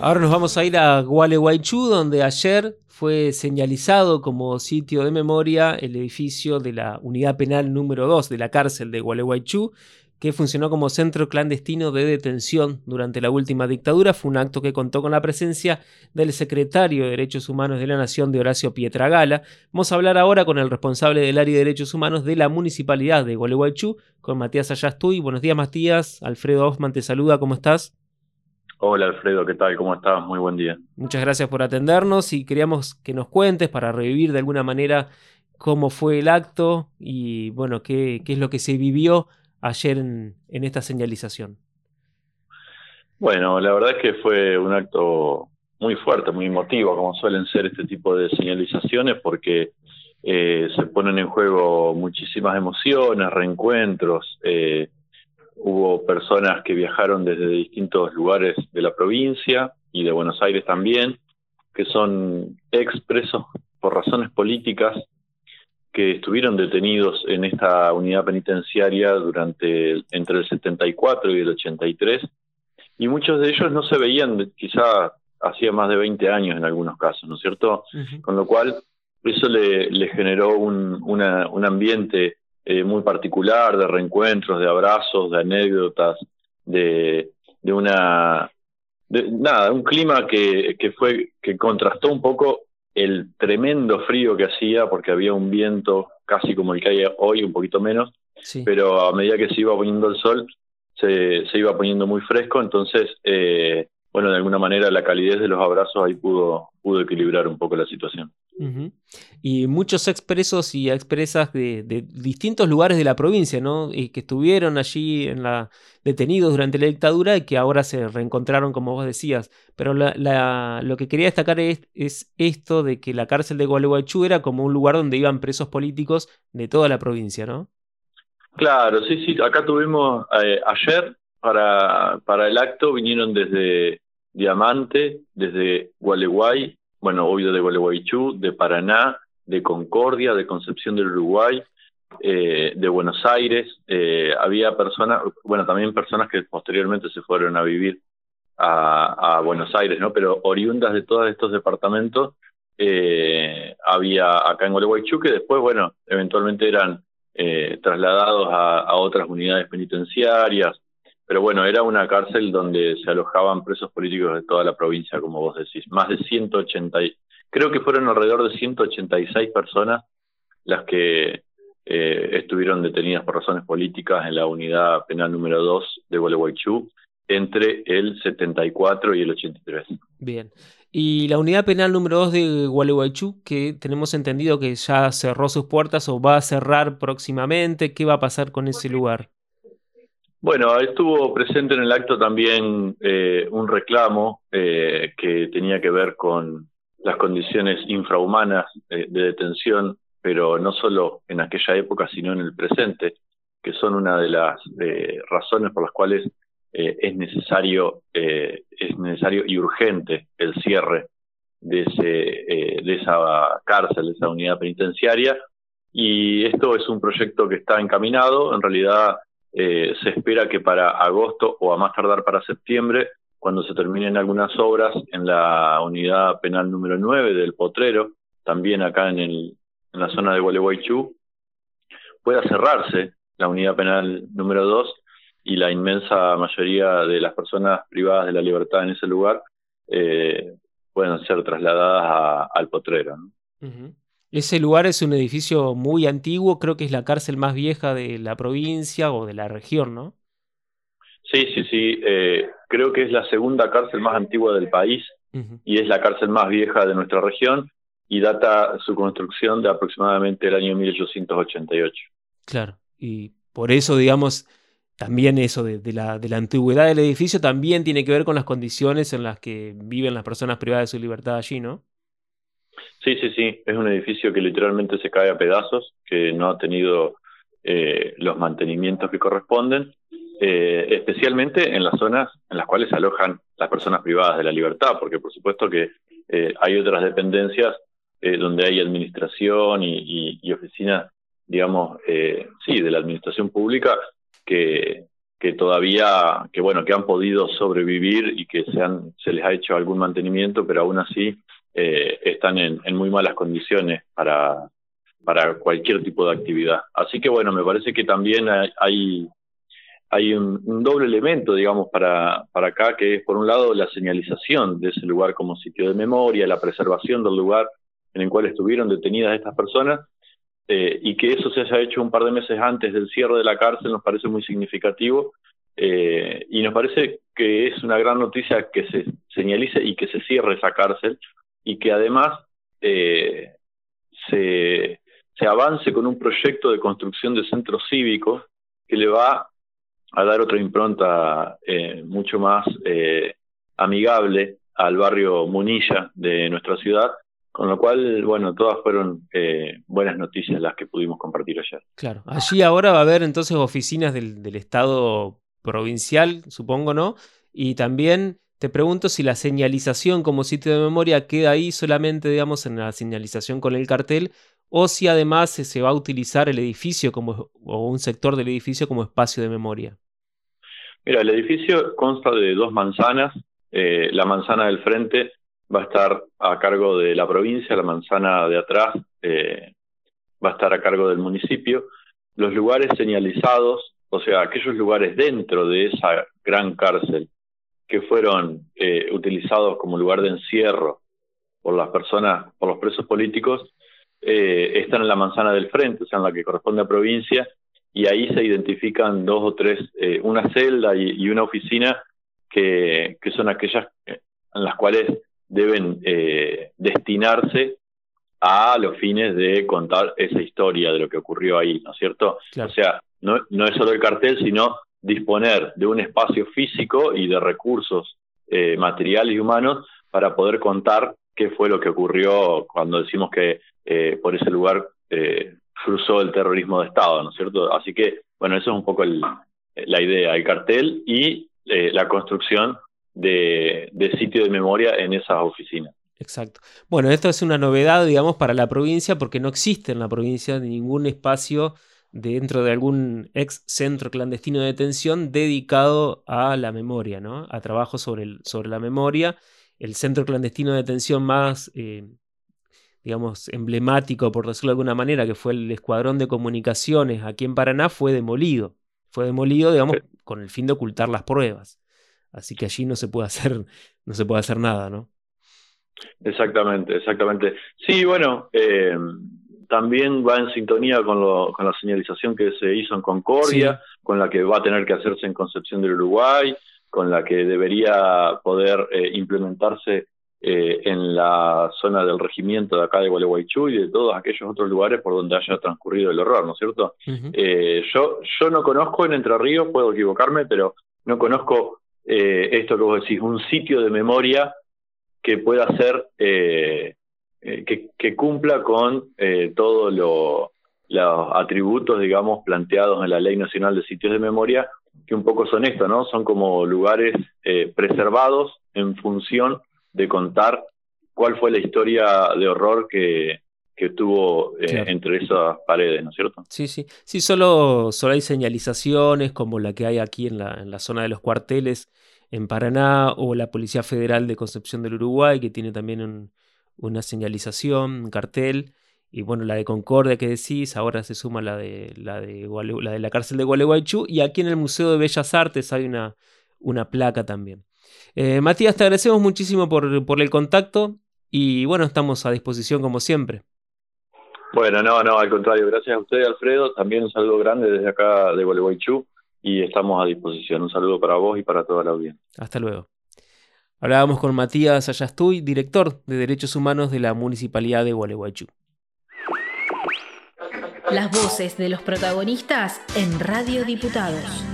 Ahora nos vamos a ir a Gualeguaychú, donde ayer fue señalizado como sitio de memoria el edificio de la unidad penal número 2 de la cárcel de Gualeguaychú, que funcionó como centro clandestino de detención durante la última dictadura. Fue un acto que contó con la presencia del secretario de Derechos Humanos de la Nación, de Horacio Pietragala. Vamos a hablar ahora con el responsable del área de Derechos Humanos de la Municipalidad de Gualeguaychú, con Matías Ayastuy. Buenos días, Matías. Alfredo Hoffman te saluda. ¿Cómo estás? Hola Alfredo, ¿qué tal? ¿Cómo estás? Muy buen día. Muchas gracias por atendernos y queríamos que nos cuentes para revivir de alguna manera cómo fue el acto y bueno, qué, qué es lo que se vivió ayer en, en, esta señalización. Bueno, la verdad es que fue un acto muy fuerte, muy emotivo, como suelen ser este tipo de señalizaciones, porque eh, se ponen en juego muchísimas emociones, reencuentros, eh, Hubo personas que viajaron desde distintos lugares de la provincia y de Buenos Aires también, que son expresos por razones políticas que estuvieron detenidos en esta unidad penitenciaria durante entre el 74 y el 83 y muchos de ellos no se veían quizá hacía más de 20 años en algunos casos, ¿no es cierto? Con lo cual eso le, le generó un, una, un ambiente eh, muy particular, de reencuentros, de abrazos, de anécdotas, de, de una de, nada, un clima que, que fue, que contrastó un poco el tremendo frío que hacía, porque había un viento casi como el que hay hoy, un poquito menos, pero a medida que se iba poniendo el sol, se, se iba poniendo muy fresco, entonces, eh, bueno, de alguna manera la calidez de los abrazos ahí pudo, pudo equilibrar un poco la situación. Y muchos expresos y expresas de, distintos lugares de la provincia, ¿no? Y que estuvieron allí en la, detenidos durante la dictadura y que ahora se reencontraron, como vos decías. Pero lo que quería destacar es, esto de que la cárcel de Gualeguaychú era como un lugar donde iban presos políticos de toda la provincia, ¿no? Claro, sí, sí. Acá tuvimos eh, ayer para, para el acto, vinieron desde Diamante, desde Gualeguay, bueno, obvio de Gualeguaychú, de Paraná, de Concordia, de Concepción del Uruguay, eh, de Buenos Aires. Eh, había personas, bueno, también personas que posteriormente se fueron a vivir a, Buenos Aires, ¿no? Pero oriundas de todos estos departamentos eh, había acá en Gualeguaychú que después, bueno, eventualmente eran trasladados a otras unidades penitenciarias pero bueno, era una cárcel donde se alojaban presos políticos de toda la provincia, como vos decís. Más de 180, creo que fueron alrededor de 186 personas las que eh, estuvieron detenidas por razones políticas en la unidad penal número 2 de Gualeguaychú entre el 74 y el 83. Bien. Y la unidad penal número 2 de Gualeguaychú, que tenemos entendido que ya cerró sus puertas o va a cerrar próximamente, ¿qué va a pasar con ese lugar? Bueno, estuvo presente en el acto también eh, un reclamo eh, que tenía que ver con las condiciones infrahumanas de detención, pero no solo en aquella época, sino en el presente, que son una de las eh, razones por las cuales es necesario es necesario y urgente el cierre de ese de esa cárcel, de esa unidad penitenciaria. Y esto es un proyecto que está encaminado, en realidad eh, se espera que para agosto o a más tardar para septiembre, cuando se terminen algunas obras en la unidad penal número 9 del Potrero, también acá en, el, en la zona de Gualeguaychú, pueda cerrarse la unidad penal número 2 y la inmensa mayoría de las personas privadas de la libertad en ese lugar eh, puedan ser trasladadas al Potrero. Ese lugar es un edificio muy antiguo, creo que es la cárcel más vieja de la provincia o de la región, ¿no? Sí, sí, sí. Eh, creo que es la segunda cárcel más antigua del país y es la cárcel más vieja de nuestra región y data su construcción de aproximadamente el año 1888. Claro, y por eso, digamos, también eso de, la, de la antigüedad del edificio también tiene que ver con las condiciones en las que viven las personas privadas de su libertad allí, ¿no? Sí, sí, sí, es un edificio que literalmente se cae a pedazos, que no ha tenido eh, los mantenimientos que corresponden, eh, especialmente en las zonas en las cuales se alojan las personas privadas de la libertad, porque por supuesto que eh, hay otras dependencias donde hay administración y, oficinas, digamos, sí, de la administración pública que, que todavía, que bueno, que han podido sobrevivir y que se, han, se les ha hecho algún mantenimiento, pero aún así eh, están en, muy malas condiciones para, para cualquier tipo de actividad. Así que bueno, me parece que también hay, hay un, doble elemento, digamos, para, para acá, que es por un lado la señalización de ese lugar como sitio de memoria, la preservación del lugar en el cual estuvieron detenidas estas personas, eh, y que eso se haya hecho un par de meses antes del cierre de la cárcel nos parece muy significativo eh, y nos parece que es una gran noticia que se señalice y que se cierre esa cárcel y que además eh, se, avance con un proyecto de construcción de centros cívicos que le va a dar otra impronta mucho más amigable al barrio Munilla de nuestra ciudad con lo cual, bueno, todas fueron eh, buenas noticias las que pudimos compartir ayer. Claro, allí ahora va a haber entonces oficinas del, Estado provincial, supongo, ¿no? Y también te pregunto si la señalización como sitio de memoria queda ahí solamente, digamos, en la señalización con el cartel, o si además se va a utilizar el edificio como, o un sector del edificio como espacio de memoria. Mira, el edificio consta de dos manzanas. Eh, la manzana del frente va a estar a cargo de la provincia, la manzana de atrás eh, va a estar a cargo del municipio. Los lugares señalizados, o sea, aquellos lugares dentro de esa gran cárcel que fueron eh, utilizados como lugar de encierro por las personas, por los presos políticos, eh, están en la manzana del frente, o sea, en la que corresponde a provincia, y ahí se identifican dos o tres, una celda y, una oficina que, que son aquellas en las cuales deben eh, destinarse a los fines de contar esa historia de lo que ocurrió ahí, ¿no es cierto? O sea, no, no, es solo el cartel, sino disponer de un espacio físico y de recursos eh, materiales y humanos para poder contar qué fue lo que ocurrió cuando decimos que eh, por ese lugar cruzó el terrorismo de Estado, ¿no es cierto? Así que, bueno, eso es un poco la idea, el cartel y la construcción de, sitio de memoria en esas oficinas. Exacto. Bueno, esto es una novedad, digamos, para la provincia porque no existe en la provincia ningún espacio dentro de algún ex centro clandestino de detención dedicado a la memoria, ¿no? A trabajo sobre, sobre la memoria. El centro clandestino de detención más, eh, digamos, emblemático, por decirlo de alguna manera, que fue el Escuadrón de Comunicaciones aquí en Paraná, fue demolido. Fue demolido, digamos, con el fin de ocultar las pruebas. Así que allí no se puede hacer, no se puede hacer nada, ¿no? Exactamente, exactamente. Sí, bueno, eh, también va en sintonía con, lo, con la señalización que se hizo en Concordia, con la que va a tener que hacerse en Concepción del Uruguay, con la que debería poder eh, implementarse eh, en la zona del regimiento de acá de Gualeguaychú y de todos aquellos otros lugares por donde haya transcurrido el horror, ¿no es cierto? yo, yo no conozco en Entre Ríos, puedo equivocarme, pero no conozco eh, esto que vos decís, un sitio de memoria que pueda ser, eh, eh, que, cumpla con todos los atributos, digamos, planteados en la Ley Nacional de Sitios de Memoria, que un poco son esto, ¿no? Son como lugares preservados en función de contar cuál fue la historia de horror que, que tuvo entre esas paredes, ¿no es cierto? Sí, sí. Sí, solo, solo hay señalizaciones como la que hay aquí en la, en la zona de los cuarteles en Paraná o la Policía Federal de Concepción del Uruguay, que tiene también una señalización, un cartel. Y bueno, la de Concordia que decís, ahora se suma la de la, de, la, de la cárcel de Gualeguaychú. Y aquí en el Museo de Bellas Artes hay una, una placa también. Eh, Matías, te agradecemos muchísimo por, por el contacto y bueno, estamos a disposición como siempre. Bueno, no, no, al contrario, gracias a usted, Alfredo. También un saludo grande desde acá de Gualeguaychú y estamos a disposición. Un saludo para vos y para toda la audiencia. Hasta luego. Hablábamos con Matías Ayastuy, director de Derechos Humanos de la Municipalidad de Gualeguaychú. Las voces de los protagonistas en Radio Diputados.